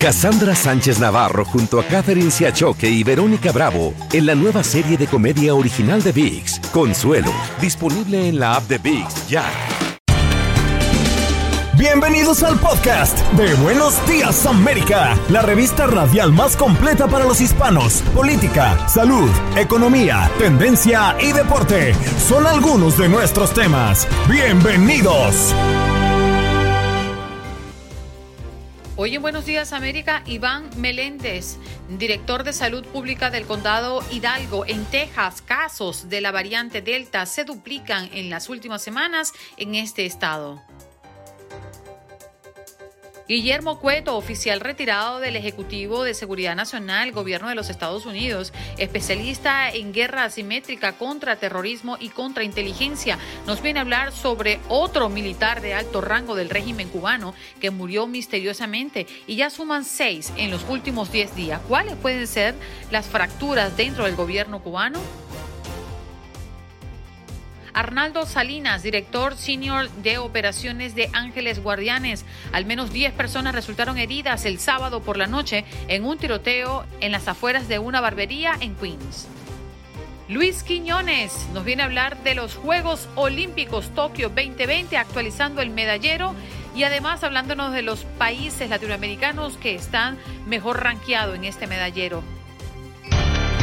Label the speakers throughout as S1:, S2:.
S1: Cassandra Sánchez Navarro junto a Catherine Siachoque y Verónica Bravo en la nueva serie de comedia original de VIX, Consuelo, disponible en la app de VIX ya.
S2: Bienvenidos al podcast de Buenos Días América, la revista radial más completa para los hispanos. Política, salud, economía, tendencia y deporte son algunos de nuestros temas. Bienvenidos.
S3: Hoy en Buenos Días América, Iván Meléndez, director de salud pública del condado Hidalgo, en Texas, casos de la variante Delta se duplican en las últimas semanas en este estado. Guillermo Cueto, oficial retirado del Ejecutivo de Seguridad Nacional, Gobierno de los Estados Unidos, especialista en guerra asimétrica contra terrorismo y contra inteligencia, nos viene a hablar sobre otro militar de alto rango del régimen cubano que murió misteriosamente y ya suman seis en los últimos diez días. ¿Cuáles pueden ser las fracturas dentro del gobierno cubano? Arnaldo Salinas, director senior de operaciones de Ángeles Guardianes. Al menos 10 personas resultaron heridas el sábado por la noche en un tiroteo en las afueras de una barbería en Queens. Luis Quiñones nos viene a hablar de los Juegos Olímpicos Tokio 2020, actualizando el medallero y además hablándonos de los países latinoamericanos que están mejor rankeados en este medallero.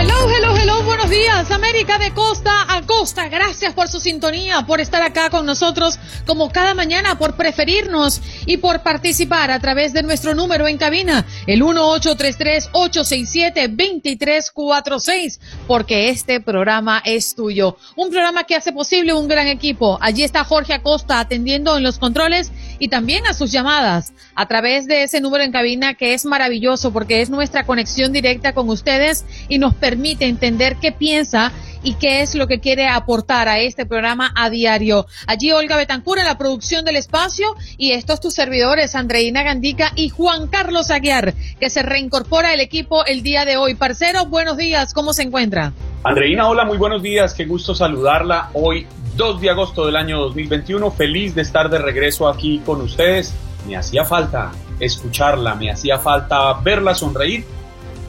S3: Hello, hello, buenos días, América de costa a costa. Gracias por su sintonía, por estar acá con nosotros como cada mañana, por preferirnos y por participar a través de nuestro número en cabina, el 1833-867-2346, porque este programa es tuyo. Un programa que hace posible un gran equipo. Allí está Jorge Acosta atendiendo en los controles y también a sus llamadas a través de ese número en cabina que es maravilloso porque es nuestra conexión directa con ustedes y nos permite entender qué piensa y qué es lo que quiere aportar a este programa a diario. Allí Olga Betancura la producción del espacio y estos tus servidores, Andreina Gandica y Juan Carlos Aguiar, que se reincorpora al equipo el día de hoy. Parcero, buenos días, ¿cómo se encuentra?
S4: Andreina, hola, muy buenos días, qué gusto saludarla hoy 2 de agosto del año 2021, feliz de estar de regreso aquí con ustedes. Me hacía falta escucharla, me hacía falta verla sonreír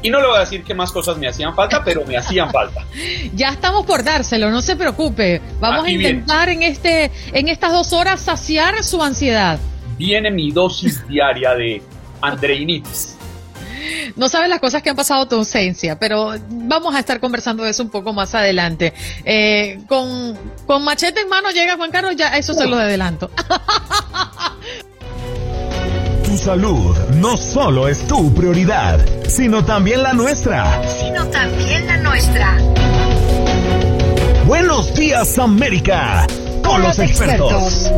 S4: y no le voy a decir qué más cosas me hacían falta, pero me hacían falta.
S3: Ya estamos por dárselo, no se preocupe. Vamos a intentar en este, en estas dos horas saciar su ansiedad.
S4: Viene mi dosis diaria de andreinitis.
S3: No sabes las cosas que han pasado tu ausencia, pero vamos a estar conversando de eso un poco más adelante. Eh, con, con machete en mano llega Juan Carlos, ya eso se lo adelanto.
S2: Tu salud no solo es tu prioridad, sino también la nuestra.
S5: Sino también la nuestra.
S2: Buenos días América, con, los, expertos.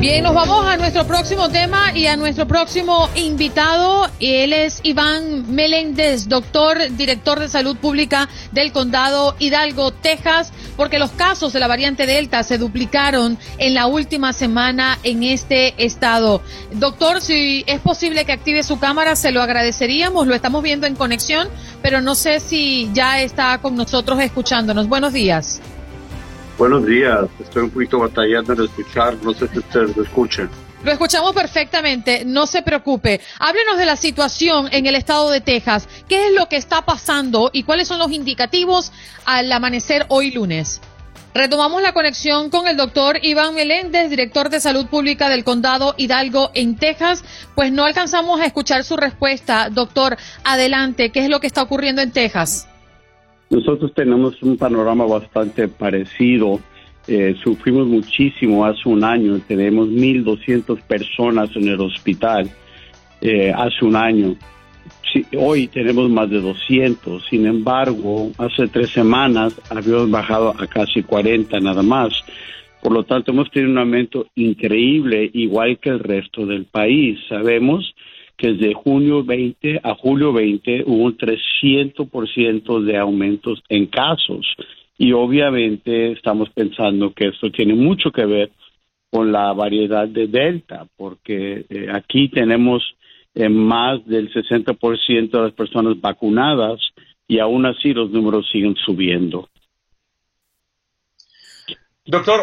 S3: Bien, nos vamos a nuestro próximo tema y a nuestro próximo invitado. Él es Iván Meléndez, doctor, director de salud pública del condado Hidalgo, Texas, porque los casos de la variante Delta se duplicaron en la última semana en este estado. Doctor, si es posible que active su cámara, se lo agradeceríamos. Lo estamos viendo en conexión, pero no sé si ya está con nosotros escuchándonos. Buenos días.
S6: Buenos días, estoy un poquito batallando en escuchar, no sé si ustedes lo escuchan.
S3: Lo escuchamos perfectamente, no se preocupe. Háblenos de la situación en el estado de Texas. ¿Qué es lo que está pasando y cuáles son los indicativos al amanecer hoy lunes? Retomamos la conexión con el doctor Iván Meléndez, director de salud pública del condado Hidalgo en Texas. Pues no alcanzamos a escuchar su respuesta. Doctor, adelante, ¿qué es lo que está ocurriendo en Texas?
S6: Nosotros tenemos un panorama bastante parecido. Eh, sufrimos muchísimo hace un año. Tenemos 1.200 personas en el hospital eh, hace un año. hoy tenemos más de 200. Sin embargo, hace tres semanas habíamos bajado a casi 40 nada más. Por lo tanto, hemos tenido un aumento increíble, igual que el resto del país. Sabemos que desde junio 20 a julio 20 hubo un 300% de aumentos en casos. Y obviamente estamos pensando que esto tiene mucho que ver con la variedad de Delta, porque eh, aquí tenemos eh, más del 60% de las personas vacunadas y aún así los números siguen subiendo.
S4: Doctor,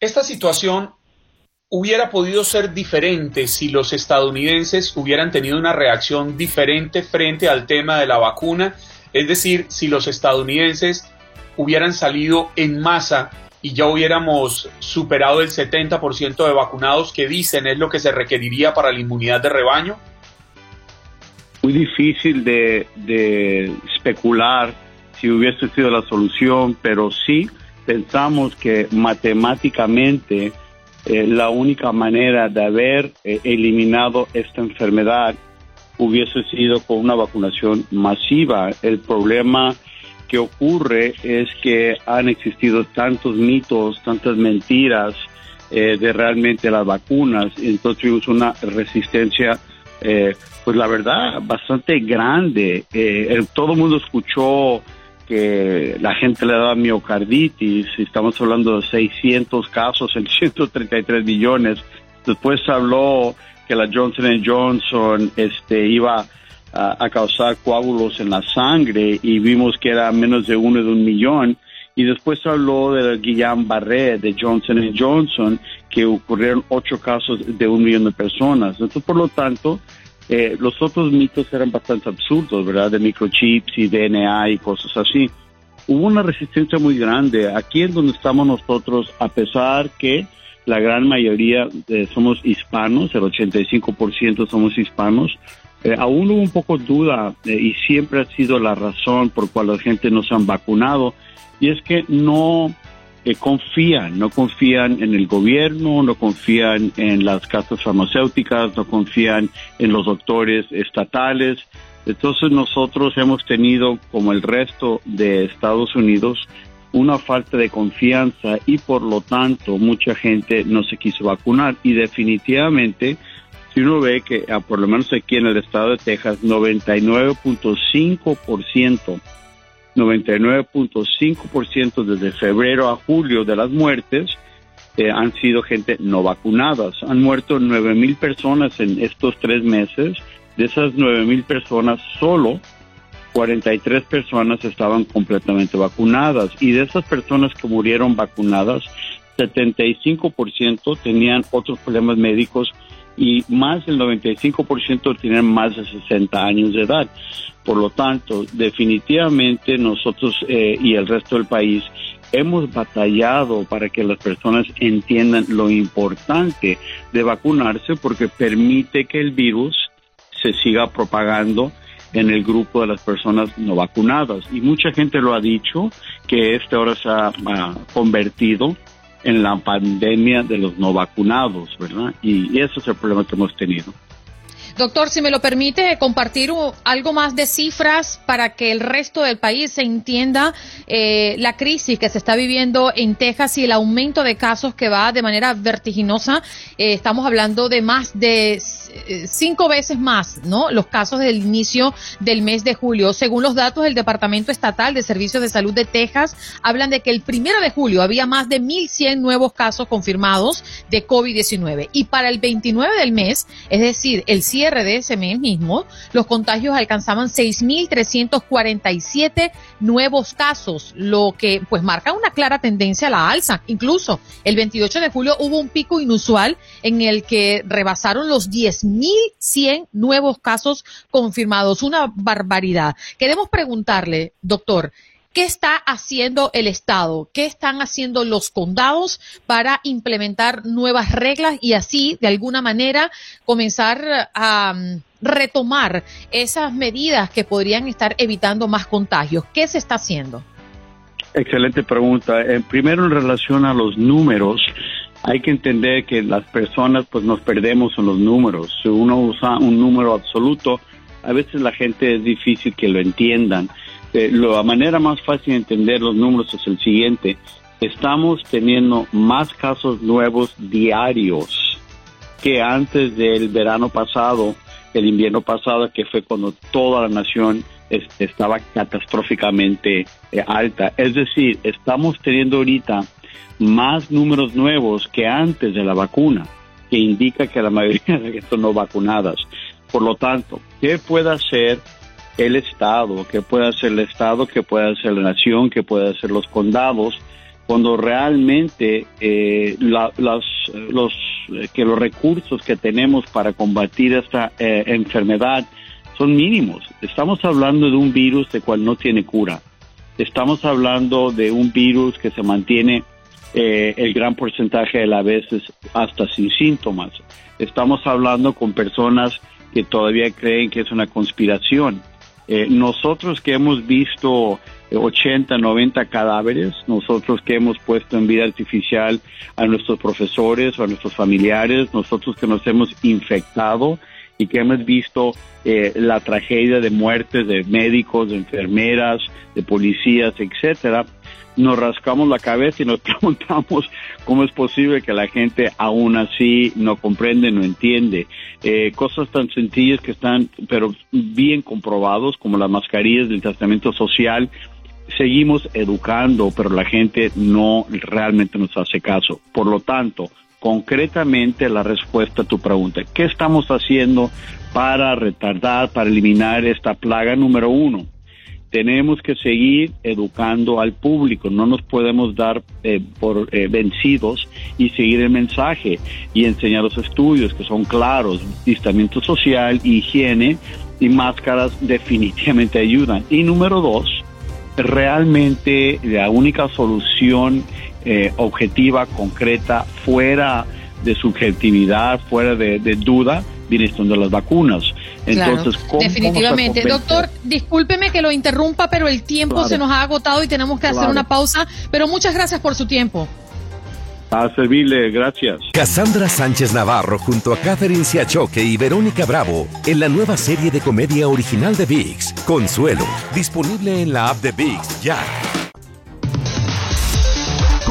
S4: esta situación hubiera podido ser diferente si los estadounidenses hubieran tenido una reacción diferente frente al tema de la vacuna, es decir, si los estadounidenses hubieran salido en masa y ya hubiéramos superado el 70% de vacunados que dicen es lo que se requeriría para la inmunidad de rebaño?
S6: Muy difícil de, especular si hubiese sido la solución, pero sí pensamos que matemáticamente eh, la única manera de haber eh, eliminado esta enfermedad hubiese sido con una vacunación masiva. El problema que ocurre es que han existido tantos mitos, tantas mentiras eh, de realmente las vacunas, entonces tuvimos una resistencia, eh, pues la verdad, bastante grande. Eh, todo el mundo escuchó que la gente le daba miocarditis, estamos hablando de 600 casos en 133 millones. Después habló que la Johnson Johnson este, iba a, causar coágulos en la sangre y vimos que era menos de uno de un millón. Y después habló del Guillain-Barré de Johnson Johnson, que ocurrieron ocho casos de un millón de personas. Entonces, por lo tanto, eh, los otros mitos eran bastante absurdos, ¿verdad? De microchips y DNA y cosas así. Hubo una resistencia muy grande. Aquí en donde estamos nosotros, a pesar que la gran mayoría eh, somos hispanos, el 85% somos hispanos, eh, aún hubo un poco duda eh, y siempre ha sido la razón por cual la gente no se han vacunado y es que no eh, confían, no confían en el gobierno, no confían en las casas farmacéuticas, no confían en los doctores estatales. Entonces nosotros hemos tenido, como el resto de Estados Unidos, una falta de confianza y por lo tanto mucha gente no se quiso vacunar y definitivamente si uno ve que ah, por lo menos aquí en el estado de Texas, 99.5%, 99.5% desde febrero a julio de las muertes eh, han sido gente no vacunadas. Han muerto 9 mil personas en estos tres meses. De esas 9 mil personas, solo 43 personas estaban completamente vacunadas. Y de esas personas que murieron vacunadas, 75% tenían otros problemas médicos y más del 95% tienen más de 60 años de edad. Por lo tanto, definitivamente nosotros eh, y el resto del país hemos batallado para que las personas entiendan lo importante de vacunarse porque permite que el virus se siga propagando en el grupo de las personas no vacunadas. Y mucha gente lo ha dicho que este ahora se ha convertido en la pandemia de los no vacunados, ¿verdad? Y, y ese es el problema que hemos tenido.
S3: Doctor, si me lo permite, compartir algo más de cifras para que el resto del país se entienda eh, la crisis que se está viviendo en Texas y el aumento de casos que va de manera vertiginosa. Eh, estamos hablando de más de cinco veces más, ¿no? Los casos del inicio del mes de julio. Según los datos del Departamento Estatal de Servicios de Salud de Texas, hablan de que el primero de julio había más de 1.100 nuevos casos confirmados de COVID-19 y para el 29 del mes, es decir, el cierre de ese mes mismo, los contagios alcanzaban 6.347 nuevos casos, lo que pues marca una clara tendencia a la alza. Incluso el 28 de julio hubo un pico inusual en el que rebasaron los 10.100 nuevos casos confirmados. Una barbaridad. Queremos preguntarle, doctor, ¿Qué está haciendo el Estado? ¿Qué están haciendo los condados para implementar nuevas reglas y así, de alguna manera, comenzar a mm, retomar esas medidas que podrían estar evitando más contagios? ¿Qué se está haciendo?
S6: Excelente pregunta. Eh, primero, en relación a los números, hay que entender que las personas pues nos perdemos en los números. Si uno usa un número absoluto, a veces la gente es difícil que lo entiendan. Eh, la manera más fácil de entender los números es el siguiente. estamos teniendo más casos nuevos diarios que antes del verano pasado, el invierno pasado, que fue cuando toda la nación estaba catastróficamente eh, alta. Es decir, estamos teniendo ahorita más números nuevos que antes de la vacuna, que indica que la mayoría de gente no vacunadas. Por lo tanto, ¿qué puede hacer el Estado? ¿Qué puede hacer el Estado? ¿Qué puede hacer la nación? ¿Qué puede hacer los condados? Cuando realmente eh, los, eh, que los recursos que tenemos para combatir esta enfermedad son mínimos. Estamos hablando de un virus de cual no tiene cura. Estamos hablando de un virus que se mantiene eh, el gran porcentaje de las veces hasta sin síntomas. Estamos hablando con personas que todavía creen que es una conspiración. Eh, nosotros que hemos visto 80, 90 cadáveres, nosotros que hemos puesto en vida artificial a nuestros profesores o a nuestros familiares, nosotros que nos hemos infectado y que hemos visto eh, la tragedia de muertes de médicos, de enfermeras, de policías, etcétera, nos rascamos la cabeza y nos preguntamos cómo es posible que la gente aún así no comprende, no entiende. Eh, cosas tan sencillas que están, pero bien comprobados, como las mascarillas del tratamiento social, seguimos educando, pero la gente no realmente nos hace caso. Por lo tanto, concretamente la respuesta a tu pregunta. ¿Qué estamos haciendo para retardar, para eliminar esta plaga número uno? Tenemos que seguir educando al público, no nos podemos dar eh, por eh, vencidos y seguir el mensaje y enseñar los estudios que son claros, distanciamiento social, higiene y máscaras definitivamente ayudan. Y número dos, realmente la única solución eh, objetiva, concreta, fuera de subjetividad, fuera de, duda, viene de las vacunas. Entonces,
S3: definitivamente. Doctor, discúlpeme que lo interrumpa, pero el tiempo se nos ha agotado y tenemos que hacer una pausa. Pero muchas gracias por su tiempo.
S6: A servirle, gracias.
S1: Cassandra Sánchez Navarro junto a Catherine Siachoque y Verónica Bravo en la nueva serie de comedia original de VIX, Consuelo, disponible en la app de VIX ya.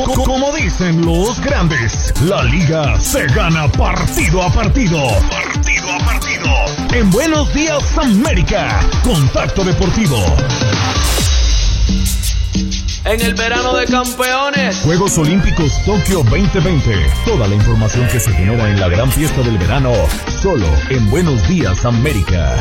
S2: Como dicen los grandes, la liga se gana partido a partido. Partido a partido. En Buenos Días América, Contacto Deportivo.
S7: En el verano de campeones.
S2: Juegos Olímpicos Tokio 2020. Toda la información que se genera en la gran fiesta del verano, solo en Buenos Días América.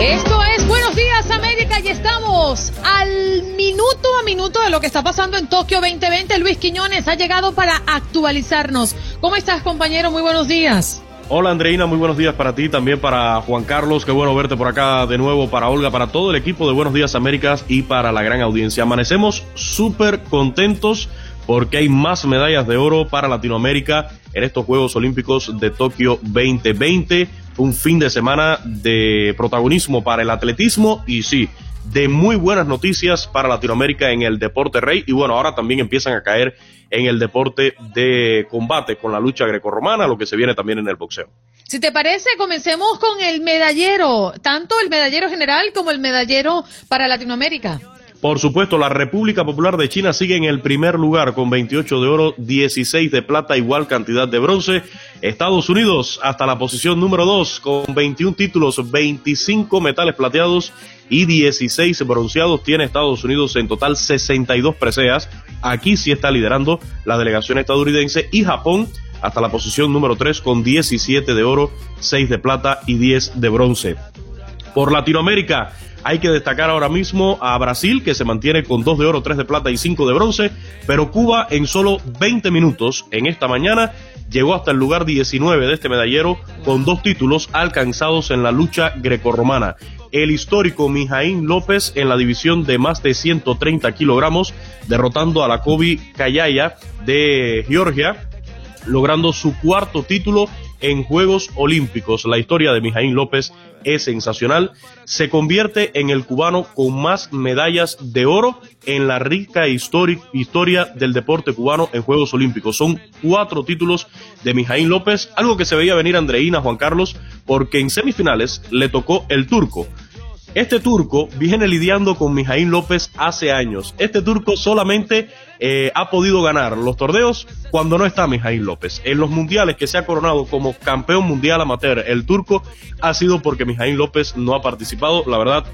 S3: Esto es Buenos Días América y estamos al minuto a minuto de lo que está pasando en Tokio 2020. Luis Quiñones ha llegado para actualizarnos. ¿Cómo estás compañero? Muy buenos días.
S8: Hola Andreina, muy buenos días para ti, también para Juan Carlos, qué bueno verte por acá de nuevo, para Olga, para todo el equipo de Buenos Días Américas y para la gran audiencia. Amanecemos súper contentos porque hay más medallas de oro para Latinoamérica en estos Juegos Olímpicos de Tokio 2020. Un fin de semana de protagonismo para el atletismo y sí, de muy buenas noticias para Latinoamérica en el deporte rey y bueno, ahora también empiezan a caer en el deporte de combate con la lucha grecorromana, lo que se viene también en el boxeo.
S3: Si te parece, comencemos con el medallero, tanto el medallero general como el medallero para Latinoamérica.
S8: Por supuesto, la República Popular de China sigue en el primer lugar con 28 de oro, 16 de plata, igual cantidad de bronce. Estados Unidos hasta la posición número 2 con 21 títulos, 25 metales plateados y 16 bronceados. Tiene Estados Unidos en total 62 preseas. Aquí sí está liderando la delegación estadounidense y Japón hasta la posición número 3 con 17 de oro, 6 de plata y 10 de bronce. Por Latinoamérica, hay que destacar ahora mismo a Brasil, que se mantiene con 2 de oro, 3 de plata y 5 de bronce, pero Cuba en solo 20 minutos en esta mañana llegó hasta el lugar 19 de este medallero con dos títulos alcanzados en la lucha grecorromana. El histórico Mijaín López en la división de más de 130 kilogramos, derrotando a la Kobe Kayaya de Georgia, logrando su cuarto título en Juegos Olímpicos. La historia de Mijaín López es sensacional. Se convierte en el cubano con más medallas de oro en la rica historia del deporte cubano en Juegos Olímpicos. Son cuatro títulos de Mijaín López, algo que se veía venir Andreina Juan Carlos, porque en semifinales le tocó el turco. Este turco viene lidiando con Mijaín López hace años. Este turco solamente eh, ha podido ganar los torneos cuando no está Mijaín López. En los mundiales que se ha coronado como campeón mundial amateur, el turco ha sido porque Mijaín López no ha participado. La verdad,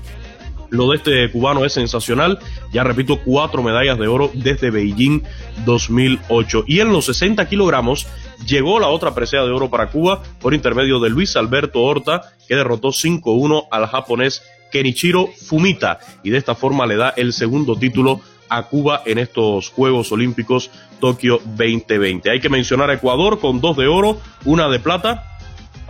S8: lo de este cubano es sensacional. Ya repito, cuatro medallas de oro desde Beijing 2008. Y en los 60 kilogramos llegó la otra presea de oro para Cuba por intermedio de Luis Alberto Horta, que derrotó 5-1 al japonés Kenichiro Fumita. Y de esta forma le da el segundo título a Cuba en estos Juegos Olímpicos Tokio 2020. Hay que mencionar a Ecuador con dos de oro, una de plata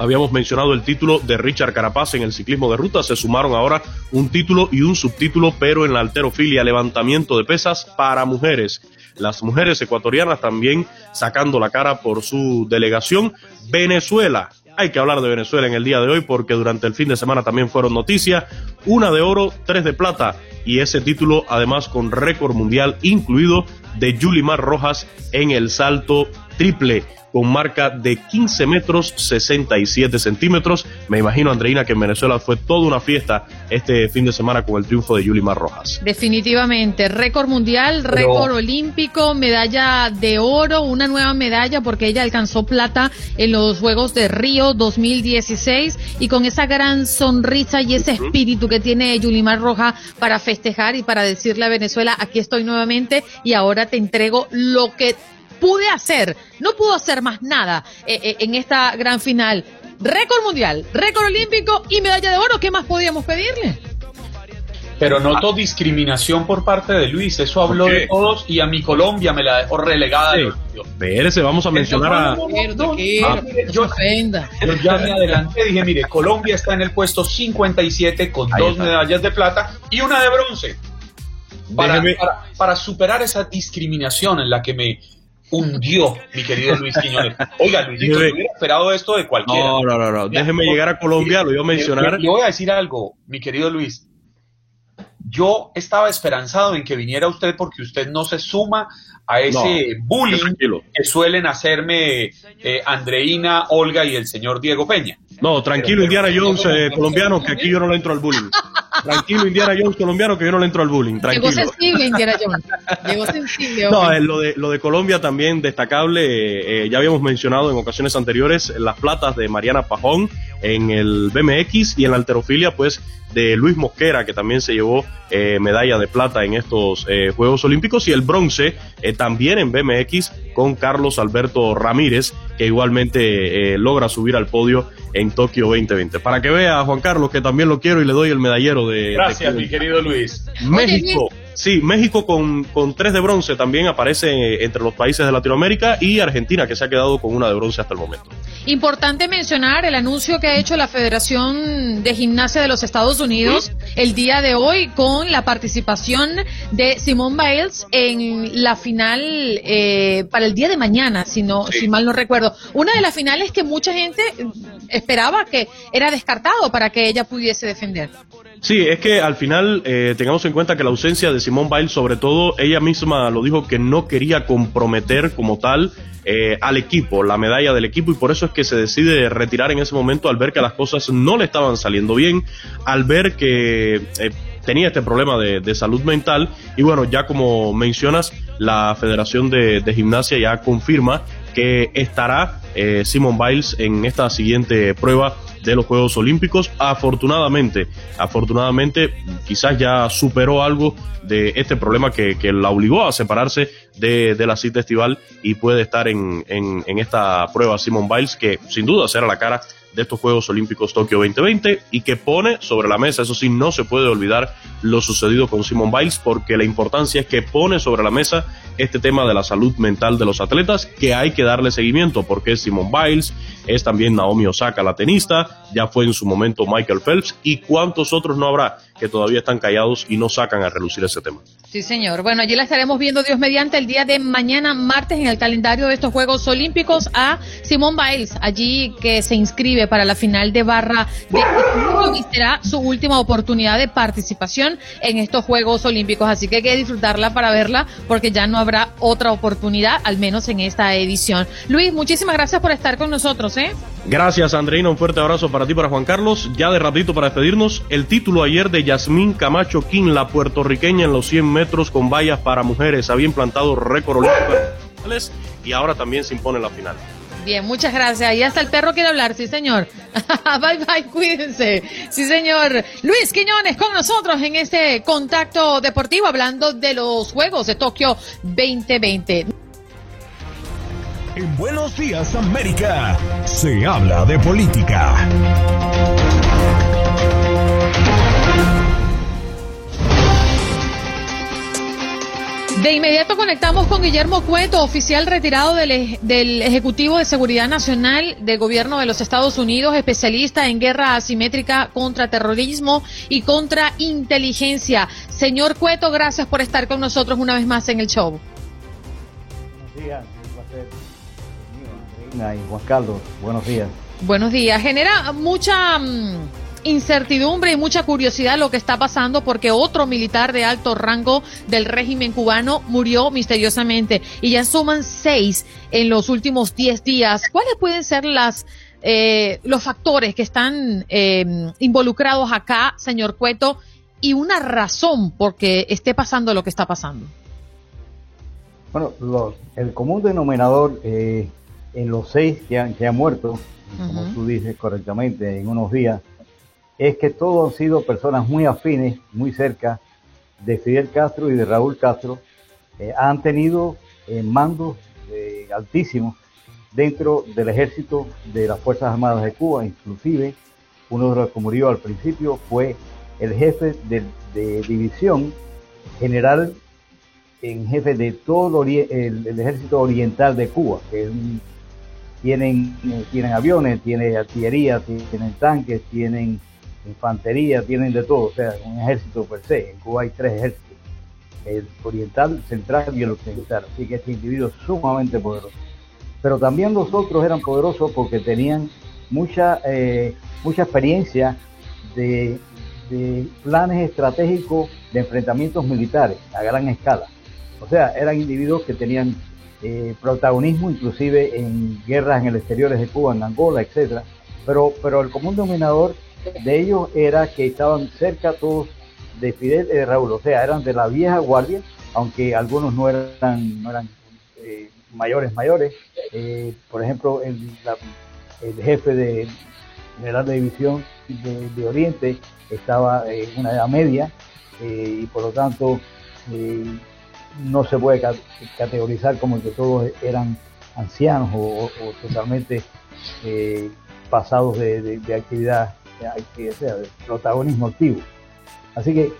S8: habíamos mencionado el título de Richard Carapaz en el ciclismo de ruta, se sumaron ahora un título y un subtítulo, pero en la alterofilia, levantamiento de pesas para mujeres. Las mujeres ecuatorianas también sacando la cara por su delegación. Venezuela, hay que hablar de Venezuela en el día de hoy porque durante el fin de semana también fueron noticias. Una de oro, tres de plata y ese título además con récord mundial incluido de Yulimar Rojas en el salto triple con marca de 15 metros 67 centímetros. Me imagino, Andreina, que en Venezuela fue toda una fiesta este fin de semana con el triunfo de Yulimar Rojas.
S3: Definitivamente, récord mundial, récord olímpico, medalla de oro, una nueva medalla porque ella alcanzó plata en los Juegos de Río 2016 y con esa gran sonrisa y ese espíritu que tiene Yulimar Rojas para festejar y para decirle a Venezuela, aquí estoy nuevamente y ahora te entrego lo que pude hacer, no pudo hacer más nada eh, eh, en esta gran final. Récord mundial, récord olímpico y medalla de oro, ¿qué más podíamos pedirle?
S4: Pero noto discriminación por parte de Luis, eso habló de todos y a mi Colombia me la dejó relegada.
S8: Sí. vamos a mencionar a...
S4: yo, ya me adelanté, dije, mire, Colombia está en el puesto 57 con dos medallas de plata y una de bronce. Para, para, para superar esa discriminación en la que me, hundió, mi querido Luis Quiñones. Oiga, Luis, yo hubiera esperado esto de cualquiera.
S8: No, no, no, no. déjeme llegar a Colombia, lo iba a mencionar.
S4: Le voy a decir algo, mi querido Luis. Yo estaba esperanzado en que viniera usted porque usted no se suma a ese bullying que suelen hacerme eh, Andreina, Olga y el señor Diego Peña.
S8: No, tranquilo, Indiana Jones, eh, colombiano, que aquí yo no le entro al bullying. Tranquilo, Indiana Jones colombiano, que yo no le entro al bullying. Tranquilo.
S3: Llegó sensible, Indiana Jones. Llegó sensible.
S8: No, lo de, lo de Colombia también destacable. Eh, ya habíamos mencionado en ocasiones anteriores las platas de Mariana Pajón en el BMX y en la alterofilia, pues de Luis Mosquera, que también se llevó eh, medalla de plata en estos eh, Juegos Olímpicos, y el bronce eh, también en BMX con Carlos Alberto Ramírez, que igualmente logra subir al podio en Tokio 2020. Para que vea, Juan Carlos, que también lo quiero y le doy el medallero de...
S4: Gracias, mi querido Luis.
S8: México. Sí, México con, con tres de bronce también aparece entre los países de Latinoamérica y Argentina, que se ha quedado con una de bronce hasta el momento.
S3: Importante mencionar el anuncio que ha hecho la Federación de Gimnasia de los Estados Unidos el día de hoy con la participación de Simone Biles en la final eh, para el día de mañana, si, no, si mal no recuerdo. Una de las finales que mucha gente esperaba que era descartado para que ella pudiese defender.
S8: Sí, es que al final eh, tengamos en cuenta que la ausencia de Simone Biles, sobre todo, ella misma lo dijo que no quería comprometer como tal eh, al equipo, la medalla del equipo, y por eso es que se decide retirar en ese momento al ver que las cosas no le estaban saliendo bien, al ver que eh, tenía este problema de, salud mental, y bueno, ya como mencionas, la Federación de, Gimnasia ya confirma que estará eh, Simon Biles en esta siguiente prueba de los Juegos Olímpicos. Afortunadamente, afortunadamente, quizás ya superó algo de este problema que, que la obligó a separarse de, de, la cita estival y puede estar en, en, en esta prueba Simon Biles, que sin duda será la cara de estos Juegos Olímpicos Tokio 2020 y que pone sobre la mesa, eso sí, no se puede olvidar lo sucedido con Simon Biles porque la importancia es que pone sobre la mesa este tema de la salud mental de los atletas que hay que darle seguimiento porque es Simon Biles, es también Naomi Osaka la tenista, ya fue en su momento Michael Phelps y cuántos otros no habrá que todavía están callados y no sacan a relucir ese tema.
S3: Sí, señor. Bueno, allí la estaremos viendo Dios mediante el día de mañana, martes, en el calendario de estos Juegos Olímpicos a Simón Biles, allí que se inscribe para la final de barra de y será su última oportunidad de participación en estos Juegos Olímpicos. Así que hay que disfrutarla para verla porque ya no habrá otra oportunidad, al menos en esta edición. Luis, muchísimas gracias por estar con nosotros, ¿eh?
S8: Gracias, Andreina. Un fuerte abrazo para ti, para Juan Carlos. Ya de ratito para despedirnos, el título ayer de Yasmín Camacho King, la puertorriqueña en los 100 metros con vallas para mujeres. Había implantado récord olímpico y ahora también se impone en la final.
S3: Bien, muchas gracias. Y hasta el perro quiere hablar, sí, señor. bye, bye, cuídense. Sí, señor. Luis Quiñones con nosotros en este contacto deportivo hablando de los Juegos de Tokio 2020.
S2: En Buenos Días América se habla de política.
S3: De inmediato conectamos con Guillermo Cueto, oficial retirado del, del, Ejecutivo de Seguridad Nacional del Gobierno de los Estados Unidos, especialista en guerra asimétrica contra terrorismo y contra inteligencia. Señor Cueto, gracias por estar con nosotros una vez más en el show.
S9: Buenos días, buenos días.
S3: Buenos días. Genera mucha mm, incertidumbre y mucha curiosidad lo que está pasando porque otro militar de alto rango del régimen cubano murió misteriosamente y ya suman seis en los últimos diez días. ¿Cuáles pueden ser las eh, los factores que están eh, involucrados acá, señor Cueto, y una razón por que esté pasando lo que está pasando?
S9: Bueno, el común denominador eh, en los seis que han, que han muerto, como tú dices correctamente, en unos días, es que todos han sido personas muy afines, muy cerca de Fidel Castro y de Raúl Castro. Eh, han tenido eh, mandos eh, altísimos dentro del ejército de las Fuerzas Armadas de Cuba, inclusive uno de los que murió al principio fue el jefe de, división general en jefe de todo el, ejército oriental de Cuba, que tienen, tienen aviones, tienen artillería, tienen tanques, tienen infantería, tienen de todo, o sea, un ejército per se. En Cuba hay tres ejércitos, el oriental, central y el occidental, así que este individuo es sumamente poderoso. Pero también los otros eran poderosos porque tenían mucha, eh, mucha experiencia de, planes estratégicos de enfrentamientos militares a gran escala. O sea, eran individuos que tenían eh, protagonismo inclusive en guerras en el exterior de Cuba, en Angola, etcétera. Pero, pero el común dominador de ellos era que estaban cerca todos de Fidel y de Raúl, o sea, eran de la vieja guardia, aunque algunos no eran, no eran eh, mayores, mayores. Eh, por ejemplo, el, jefe de general de división de, Oriente estaba en una edad media eh, y por lo tanto no se puede categorizar como que todos eran ancianos o, totalmente pasados de, actividad que sea protagonismo activo. Así que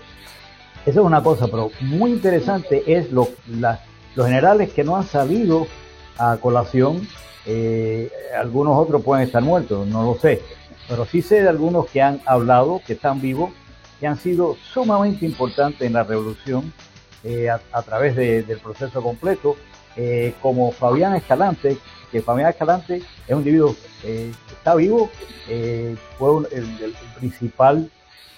S9: eso es una cosa, pero muy interesante es lo, los generales que no han salido a colación, eh, algunos otros pueden estar muertos, no lo sé, pero sí sé de algunos que han hablado, que están vivos, que han sido sumamente importantes en la revolución eh, a, través del proceso completo, eh, como Fabián Escalante, que Fabián Escalante es un individuo eh, está vivo, eh, fue el, principal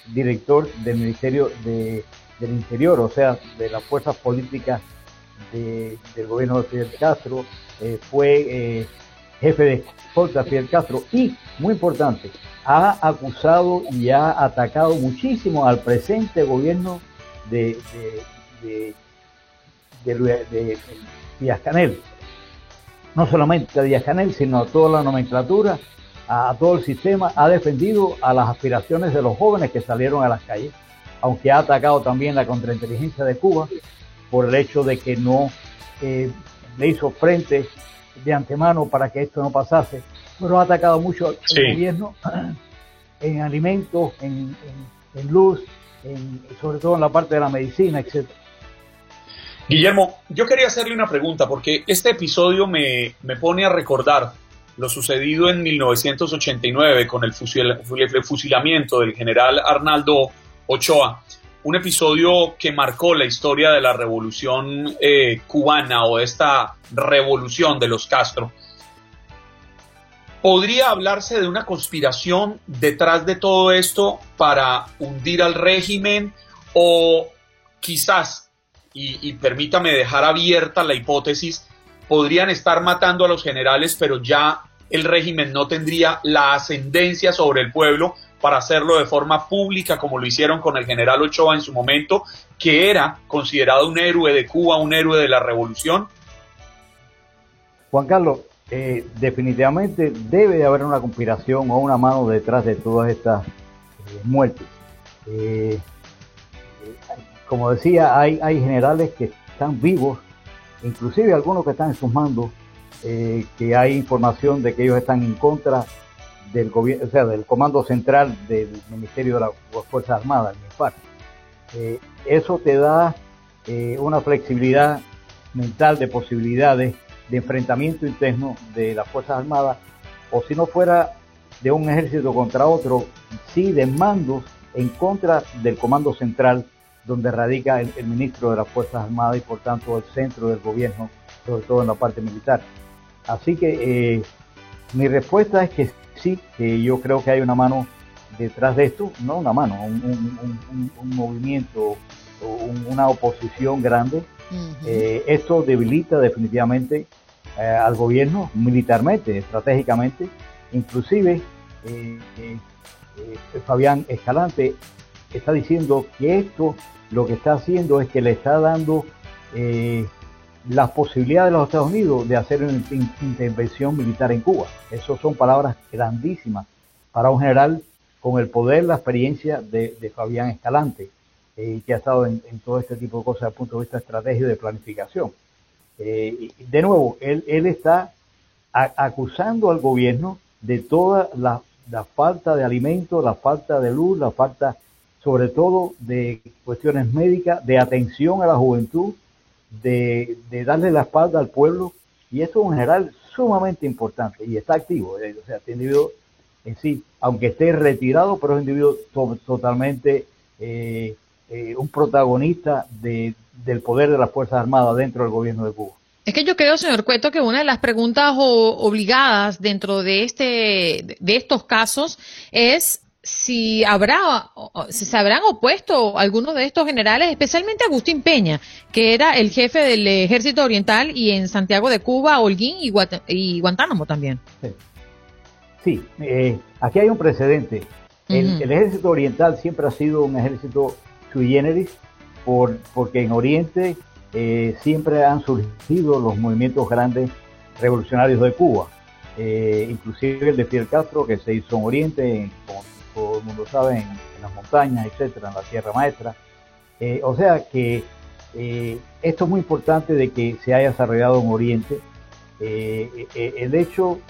S9: director del Ministerio de, del Interior, o sea, de las fuerzas políticas del gobierno de Fidel Castro, eh, fue jefe de escolta Fidel Castro y, muy importante, ha acusado y ha atacado muchísimo al presente gobierno de, de, no solamente a Díaz Canel, sino a toda la nomenclatura, a, todo el sistema, ha defendido a las aspiraciones de los jóvenes que salieron a las calles, aunque ha atacado también la contrainteligencia de Cuba por el hecho de que no eh, le hizo frente de antemano para que esto no pasase, pero ha atacado mucho al gobierno en alimentos, en, luz, sobre todo en la parte de la medicina, etcétera.
S4: Guillermo, yo quería hacerle una pregunta porque este episodio me, pone a recordar lo sucedido en 1989 con el, fusilamiento del general Arnaldo Ochoa. un episodio que marcó la historia de la revolución eh, cubana o esta revolución de los Castro. ¿Podría hablarse de una conspiración detrás de todo esto para hundir al régimen o quizás, y, permítame dejar abierta la hipótesis, podrían estar matando a los generales, pero ya el régimen no tendría la ascendencia sobre el pueblo para hacerlo de forma pública como lo hicieron con el general Ochoa en su momento, que era considerado un héroe de Cuba, un héroe de la revolución?
S9: Juan Carlos, eh, definitivamente debe de haber una conspiración o una mano detrás de todas estas eh, muertes. Eh, como decía, hay, hay generales que están vivos, inclusive algunos que están en sus mandos, que hay información de que ellos están en contra del gobierno, o sea, del Comando Central del Ministerio de las Fuerzas Armadas, el MIFAR. eso te da una flexibilidad mental de posibilidades de enfrentamiento interno de las Fuerzas Armadas, o si no fuera de un ejército contra otro, sí de mandos en contra del Comando Central, donde radica el, ministro de las Fuerzas Armadas y por tanto el centro del gobierno, sobre todo en la parte militar. Así que eh, mi respuesta es que sí, que yo creo que hay una mano detrás de esto, no una mano, un, movimiento, una oposición grande eh, esto debilita definitivamente eh, al gobierno militarmente, estratégicamente. Inclusive, Fabián Escalante está diciendo que esto lo que está haciendo es que le está dando las posibilidades de los Estados Unidos de hacer una intervención militar en Cuba. Esas son palabras grandísimas para un general con el poder, la experiencia de Fabián Escalante eh, que ha estado en, todo este tipo de cosas desde el punto de vista estratégico de planificación. Eh, de nuevo, él, él está acusando al gobierno de toda la, falta de alimentos, la falta de luz, la falta sobre todo de cuestiones médicas, de atención a la juventud, de, darle la espalda al pueblo, y esto es un general sumamente importante y está activo, eh, o sea, este individuo en sí, aunque esté retirado, pero es un individuo totalmente eh, eh, un protagonista de, del poder de las Fuerzas Armadas dentro del gobierno de Cuba.
S3: Es que yo creo, señor Cueto, que una de las preguntas obligadas dentro de este de estos casos es si habrá si se habrán opuesto algunos de estos generales, especialmente Agustín Peña, que era el jefe del Ejército Oriental y en Santiago de Cuba, Holguín y, Guantánamo también.
S9: Sí, eh, aquí hay un precedente. el, Ejército Oriental siempre ha sido un ejército sui generis, por, porque en Oriente eh, siempre han surgido los movimientos grandes revolucionarios de Cuba, eh, inclusive el de Fidel Castro, que se hizo en Oriente, como todo el mundo sabe, en, las montañas, etcétera, en la Tierra Maestra. Eh, o sea que esto es muy importante de que se haya desarrollado en Oriente. el hecho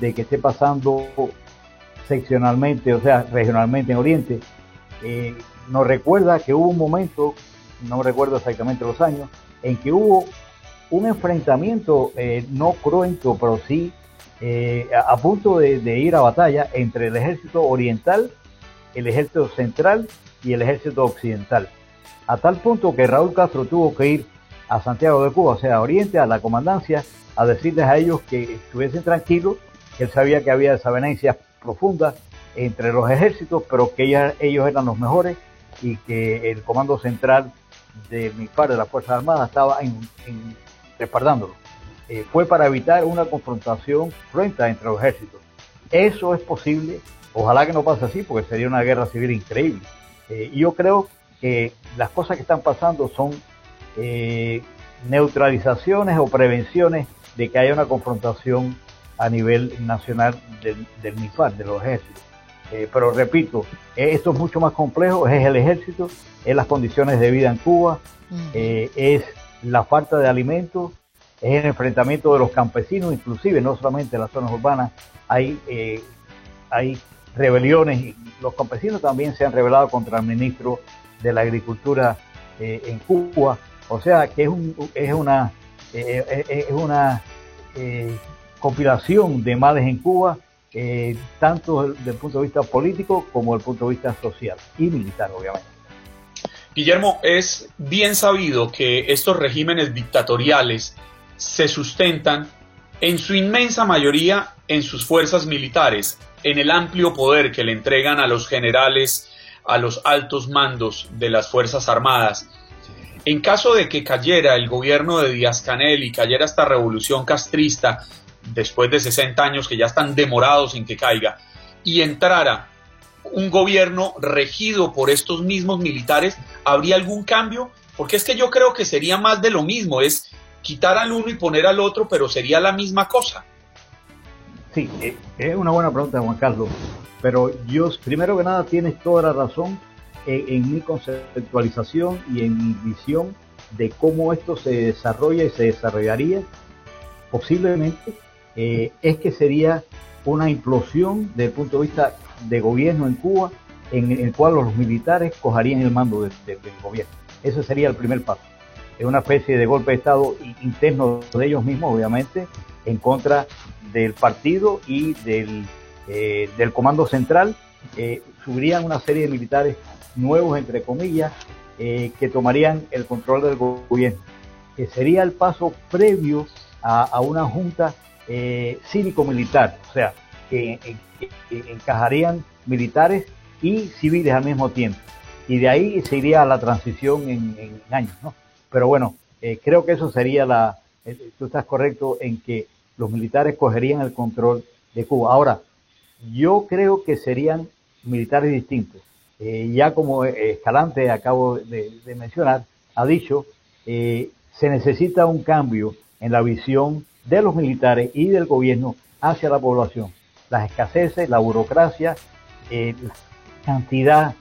S9: de que esté pasando seccionalmente, o sea, regionalmente en Oriente, nos recuerda que hubo un momento, no recuerdo exactamente los años, en que hubo un enfrentamiento eh, no cruento, pero sí eh, a, punto de, ir a batalla entre el ejército oriental, el ejército central y el ejército occidental. A tal punto que Raúl Castro tuvo que ir a Santiago de Cuba, o sea, a Oriente, a la comandancia, a decirles a ellos que estuviesen tranquilos, que él sabía que había desavenencias profundas entre los ejércitos, pero que ellos eran los mejores y que el Comando Central de MIFAR de las Fuerzas Armadas estaba en, respaldándolo. Eh, fue para evitar una confrontación cruenta entre los ejércitos. Eso es posible, ojalá que no pase así, porque sería una guerra civil increíble. Eh, yo creo que las cosas que están pasando son eh, neutralizaciones o prevenciones de que haya una confrontación a nivel nacional del, del MIFAR, de los ejércitos. Eh, pero repito, eh, esto es mucho más complejo, es el ejército, es las condiciones de vida en Cuba, eh, es la falta de alimentos, es el enfrentamiento de los campesinos, inclusive no solamente en las zonas urbanas, hay, hay rebeliones y los campesinos también se han rebelado contra el ministro de la Agricultura en Cuba, o sea que es, un, es una, es una compilación de males en Cuba eh, tanto desde el punto de vista político como desde el punto de vista social y militar, obviamente.
S4: Guillermo, es bien sabido que estos regímenes dictatoriales se sustentan en su inmensa mayoría en sus fuerzas militares, en el amplio poder que le entregan a los generales, a los altos mandos de las Fuerzas Armadas. En caso de que cayera el gobierno de Díaz Canel y cayera esta revolución castrista, después de 60 años que ya están demorados en que caiga, y entrara un gobierno regido por estos mismos militares, ¿habría algún cambio? Porque es que yo creo que sería más de lo mismo, es quitar al uno y poner al otro, pero sería la misma cosa.
S9: Sí, eh, es una buena pregunta, Juan Carlos. Pero yo, primero que nada, tienes toda la razón en, mi conceptualización y en mi visión de cómo esto se desarrolla y se desarrollaría. Posiblemente eh, es que sería una implosión desde el punto de vista de gobierno en Cuba, en el cual los militares cojarían el mando del gobierno. Ese sería el primer paso. Es una especie de golpe de Estado interno de ellos mismos, obviamente, en contra del partido y del, eh, del comando central. Eh, subirían una serie de militares nuevos, entre comillas, eh, que tomarían el control del gobierno, que sería el paso previo a, una junta cívico-militar, o sea, que, encajarían militares y civiles al mismo tiempo. Y de ahí se iría a la transición en, años, ¿no? Pero bueno, eh, creo que eso sería la... Eh, tú estás correcto en que los militares cogerían el control de Cuba. Ahora, yo creo que serían militares distintos. Eh, ya como Escalante acabo de, mencionar, ha dicho, se necesita un cambio en la visión de los militares y del gobierno hacia la población las escaseces, la burocracia, eh, la cantidad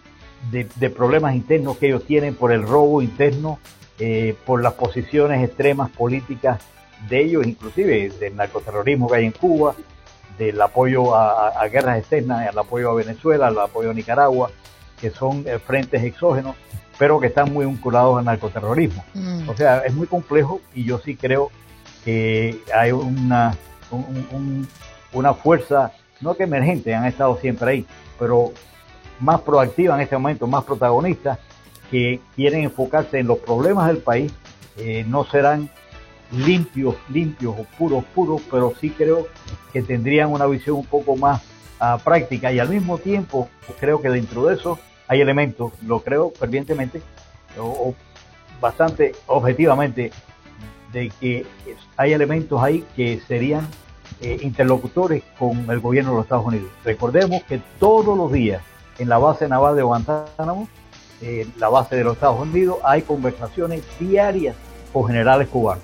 S9: de, problemas internos que ellos tienen por el robo interno, eh, por las posiciones extremas políticas de ellos, inclusive del narcoterrorismo que hay en Cuba, del apoyo a, guerras externas, al apoyo a Venezuela, al apoyo a Nicaragua, que son eh, frentes exógenos, pero que están muy vinculados al narcoterrorismo. Mm. O sea, es muy complejo y yo sí creo que hay una, un, una fuerza, no que emergente, han estado siempre ahí, pero más proactiva en este momento, más protagonista, que quieren enfocarse en los problemas del país, eh, no serán limpios, limpios o puros, puros, pero sí creo que tendrían una visión un poco más ah, práctica y al mismo tiempo creo que dentro de eso hay elementos, lo creo fervientemente o bastante objetivamente, de que hay elementos ahí que serían eh, interlocutores con el gobierno de los Estados Unidos. Recordemos que todos los días en la base naval de Guantánamo, eh, la base de los Estados Unidos, hay conversaciones diarias con generales cubanos.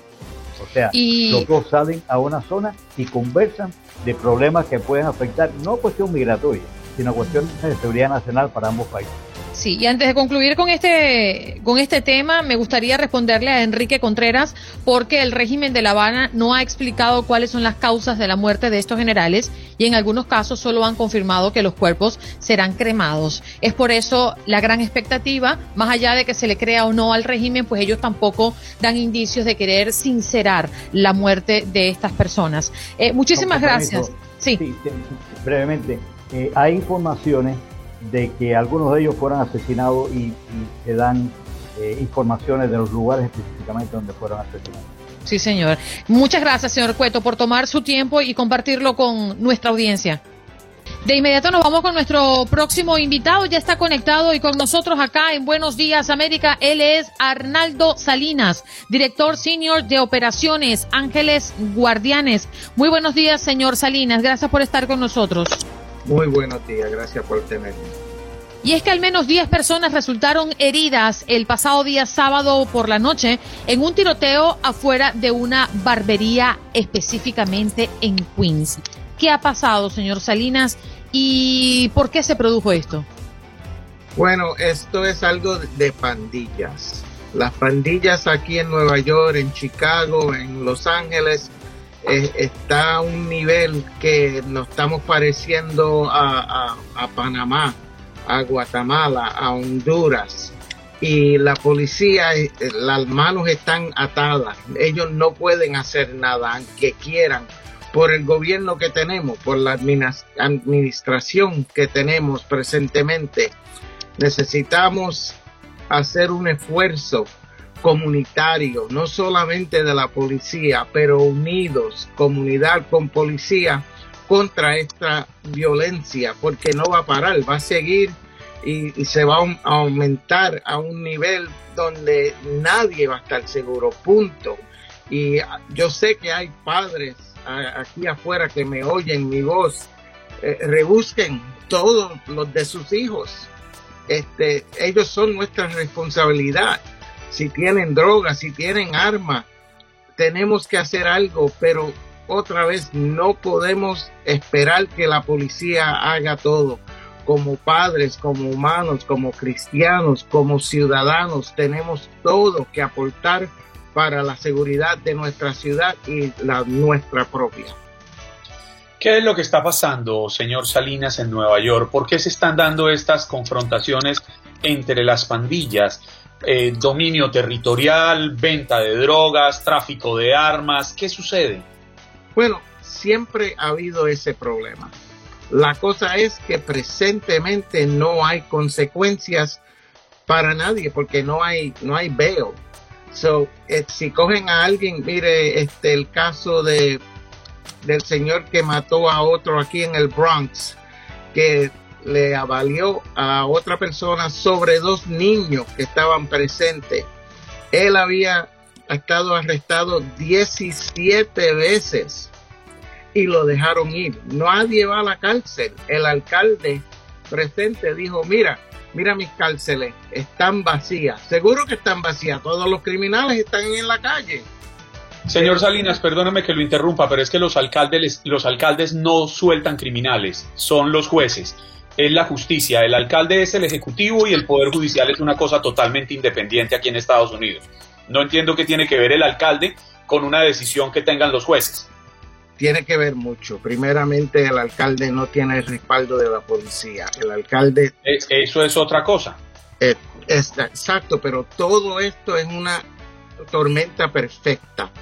S9: O sea, los dos salen a una zona y conversan de problemas que pueden afectar no cuestión migratoria, sino cuestiones de seguridad nacional para ambos países.
S3: Sí, y antes de concluir con este, con este tema, me gustaría responderle a Enrique Contreras porque el régimen de La Habana no ha explicado cuáles son las causas de la muerte de estos generales y en algunos casos solo han confirmado que los cuerpos serán cremados. Es por eso la gran expectativa, más allá de que se le crea o no al régimen, pues ellos tampoco dan indicios de querer sincerar la muerte de estas personas. Eh, muchísimas gracias.
S9: Sí. brevemente, eh, hay informaciones de que algunos de ellos fueron asesinados y, se dan eh, informaciones de los lugares específicamente donde fueron asesinados.
S3: Sí, señor. Muchas gracias, señor Cueto, por tomar su tiempo y compartirlo con nuestra audiencia. De inmediato nos vamos con nuestro próximo invitado. Ya está conectado y con nosotros acá en Buenos Días América. Él es Arnaldo Salinas, director senior de operaciones Ángeles Guardianes. Muy buenos días, señor Salinas. Gracias por estar con nosotros.
S10: Muy buenos días, gracias por tenerme.
S3: Y es que al menos 10 personas resultaron heridas el pasado día sábado por la noche en un tiroteo afuera de una barbería específicamente en Queens. ¿Qué ha pasado, señor Salinas? ¿Y por qué se produjo esto?
S10: Bueno, esto es algo de pandillas. Las pandillas aquí en Nueva York, en Chicago, en Los Ángeles, está a un nivel que nos estamos pareciendo a, Panamá, a Guatemala, a Honduras. Y la policía, eh, las manos están atadas. Ellos no pueden hacer nada, aunque quieran, por el gobierno que tenemos, por la administración que tenemos presentemente. Necesitamos hacer un esfuerzo comunitario, no solamente de la policía, pero unidos, comunidad con policía, contra esta violencia, porque no va a parar, va a seguir y, se va a aumentar a un nivel donde nadie va a estar seguro, punto. Y yo sé que hay padres aquí afuera que me oyen mi voz, eh, rebusquen todos los de sus hijos. Este, ellos son nuestra responsabilidad. Si tienen drogas, si tienen armas, tenemos que hacer algo, pero otra vez no podemos esperar que la policía haga todo como padres, como humanos, como cristianos, como ciudadanos, tenemos todo que aportar para la seguridad de nuestra ciudad y la nuestra propia.
S4: ¿Qué es lo que está pasando, señor Salinas, en Nueva York? ¿Por qué se están dando estas confrontaciones entre las pandillas? Eh, dominio territorial, venta de drogas, tráfico de armas, ¿qué sucede?
S10: Bueno, siempre ha habido ese problema. La cosa es que presentemente no hay consecuencias para nadie porque no hay no hay bail. So, eh, si cogen a alguien, mire este el caso de del señor que mató a otro aquí en el Bronx, que le avalió a otra persona sobre dos niños que estaban presentes. Él había estado arrestado 17 veces y lo dejaron ir. Nadie va a la cárcel. El alcalde presente dijo, mira, mira mis cárceles, están vacías. Seguro que están vacías. Todos los criminales están en la calle.
S4: Señor Salinas, perdóname que lo interrumpa, pero es que los alcaldes, los alcaldes no sueltan criminales, son los jueces. Es la justicia. El alcalde es el ejecutivo y el poder judicial es una cosa totalmente independiente aquí en Estados Unidos. No entiendo qué tiene que ver el alcalde con una decisión que tengan los jueces
S10: tiene que ver mucho. Primeramente, el alcalde no tiene el respaldo de la policía. El alcalde...
S4: Eso es otra cosa.
S10: Eh, exacto, pero todo esto es una tormenta perfecta.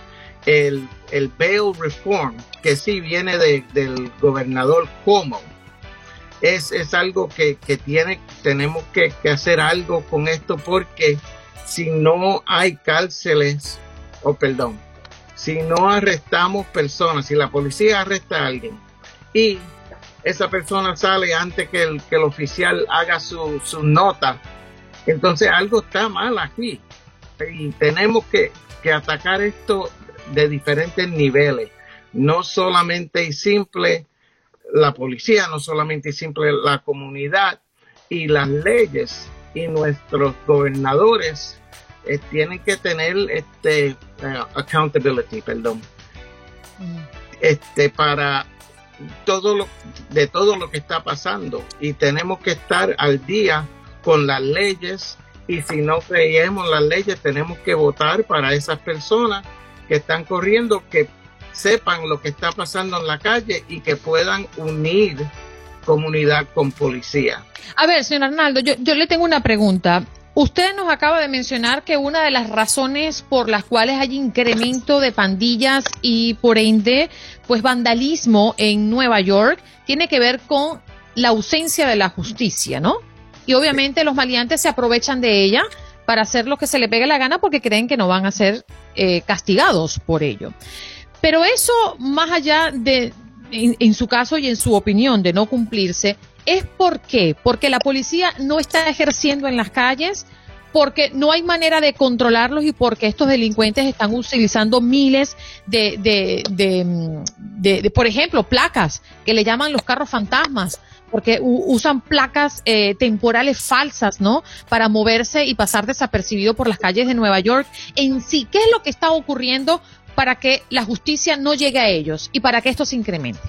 S10: El, el bail reform, que sí viene del gobernador Cuomo, es, es algo que, que tiene, tenemos que, que, hacer algo con esto porque si no hay cárceles, o perdón, si no arrestamos personas, si la policía arresta a alguien y esa persona sale antes que el, que el oficial haga su, su nota, entonces algo está mal aquí. Y tenemos que, que atacar esto de diferentes niveles. No solamente y simple la policía, no solamente y simple la comunidad y las leyes y nuestros gobernadores eh, tienen que tener este eh, accountability, perdón, mm. este para todo lo de todo lo que está pasando. Y tenemos que estar al día con las leyes. Y si no creemos las leyes tenemos que votar para esas personas que están corriendo que sepan lo que está pasando en la calle y que puedan unir comunidad con policía.
S3: A ver, señor Arnaldo, yo, yo le tengo una pregunta. Usted nos acaba de mencionar que una de las razones por las cuales hay incremento de pandillas y por ende, pues vandalismo en Nueva York tiene que ver con la ausencia de la justicia, ¿no? Y obviamente los maleantes se aprovechan de ella para hacer lo que se le pegue la gana porque creen que no van a ser eh, castigados por ello. Pero eso, más allá de, en, su caso y en su opinión, de no cumplirse, ¿Es por qué? Porque la policía no está ejerciendo en las calles, porque no hay manera de controlarlos y porque estos delincuentes están utilizando miles de, de, de, por ejemplo, placas que le llaman los carros fantasmas, porque usan placas eh, temporales falsas, ¿no? Para moverse y pasar desapercibido por las calles de Nueva York. En sí, ¿qué es lo que está ocurriendo para que la justicia no llegue a ellos y para que esto se incremente?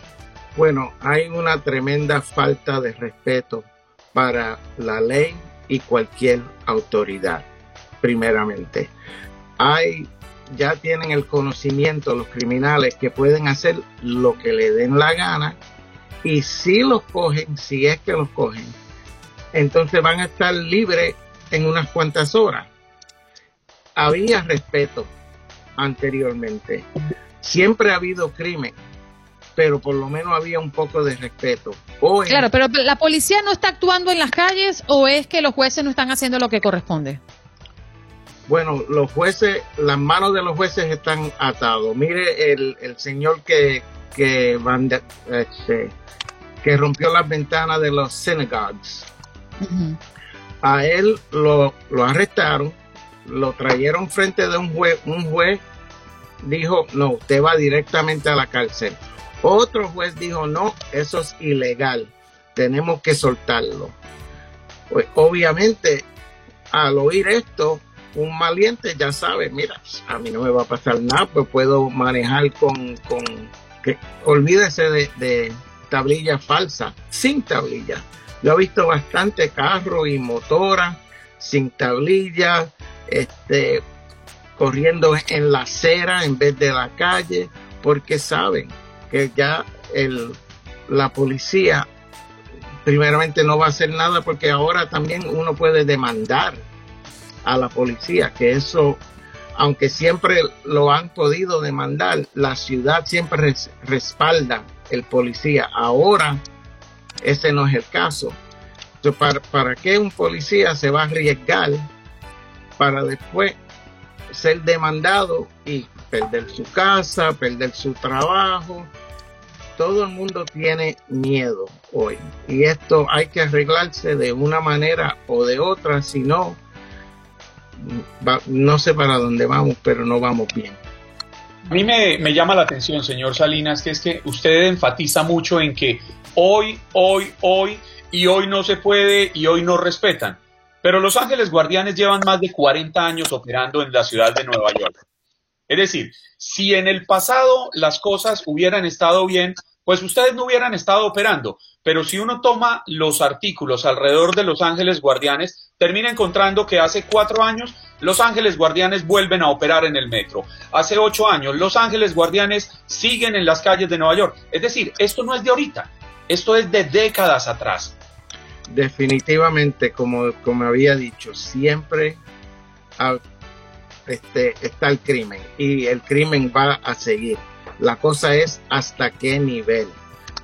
S10: Bueno, hay una tremenda falta de respeto para la ley y cualquier autoridad, primeramente. Hay, ya tienen el conocimiento los criminales que pueden hacer lo que le den la gana y si los cogen, si es que los cogen, entonces van a estar libres en unas cuantas horas. Había respeto anteriormente. Siempre ha habido crimen pero por lo menos había un poco de respeto.
S3: claro, pero la policía no está actuando en las calles o es que los jueces no están haciendo lo que corresponde.
S10: Bueno, los jueces, las manos de los jueces están atados. Mire el, señor que que, este, que rompió las ventanas de los synagogues. A él lo, lo arrestaron, lo trajeron frente de un juez, un juez dijo, no, usted va directamente a la cárcel. Otro juez dijo, no, eso es ilegal, tenemos que soltarlo. Pues obviamente, al oír esto, un valiente ya sabe, mira, a mí no me va a pasar nada, pues puedo manejar con, con que olvídese de, de tablilla falsa, sin tablilla. Yo he visto bastante carro y motora sin tablilla, este, corriendo en la acera en vez de la calle, porque saben que ya el, la policía primeramente no va a hacer nada porque ahora también uno puede demandar a la policía, que eso, aunque siempre lo han podido demandar, la ciudad siempre respalda el policía. Ahora ese no es el caso. ¿para, ¿Para qué un policía se va a arriesgar para después ser demandado y perder su casa, perder su trabajo. Todo el mundo tiene miedo hoy y esto hay que arreglarse de una manera o de otra, si no, no sé para dónde vamos, pero no vamos bien.
S4: A mí me, me, llama la atención, señor Salinas, que es que usted enfatiza mucho en que hoy, hoy, hoy y hoy no se puede y hoy no respetan. Pero Los Ángeles Guardianes llevan más de 40 años operando en la ciudad de Nueva York. Es decir, si en el pasado las cosas hubieran estado bien, pues ustedes no hubieran estado operando. Pero si uno toma los artículos alrededor de Los Ángeles Guardianes, termina encontrando que hace cuatro años Los Ángeles Guardianes vuelven a operar en el metro. Hace ocho años Los Ángeles Guardianes siguen en las calles de Nueva York. Es decir, esto no es de ahorita, esto es de décadas atrás
S10: definitivamente, como, como había dicho, siempre este, está el crimen y el crimen va a seguir. La cosa es hasta qué nivel.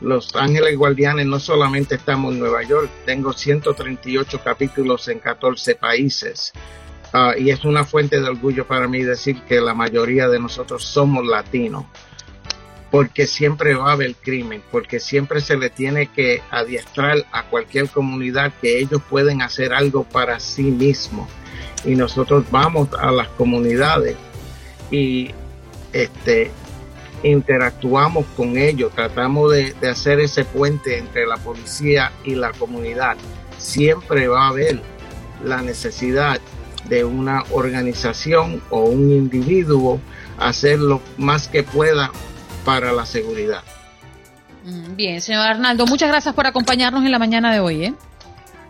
S10: Los Ángeles Guardianes no solamente estamos en Nueva York, tengo 138 capítulos en 14 países. Ah, y es una fuente de orgullo para mí decir que la mayoría de nosotros somos latinos porque siempre va a haber crimen, porque siempre se le tiene que adiestrar a cualquier comunidad que ellos pueden hacer algo para sí mismos. Y nosotros vamos a las comunidades y este, interactuamos con ellos, tratamos de, de hacer ese puente entre la policía y la comunidad. Siempre va a haber la necesidad de una organización o un individuo hacer lo más que pueda para la seguridad.
S3: Mm, bien, señor Arnaldo, muchas gracias por acompañarnos en la mañana de hoy. ¿eh?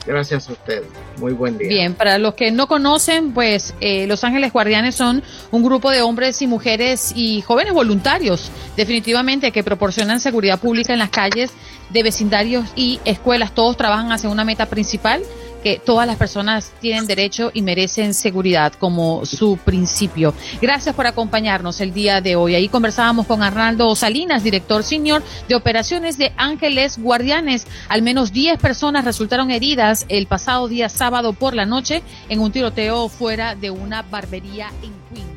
S10: Gracias a usted. Muy buen día.
S3: Bien, para los que no conocen, pues eh, Los Ángeles Guardianes son un grupo de hombres y mujeres y jóvenes voluntarios, definitivamente, que proporcionan seguridad pública en las calles de vecindarios y escuelas. Todos trabajan hacia una meta principal que todas las personas tienen derecho y merecen seguridad como su principio. Gracias por acompañarnos el día de hoy. Ahí conversábamos con Arnaldo Salinas, director senior de operaciones de Ángeles Guardianes. Al menos 10 personas resultaron heridas el pasado día sábado por la noche en un tiroteo fuera de una barbería en Queens.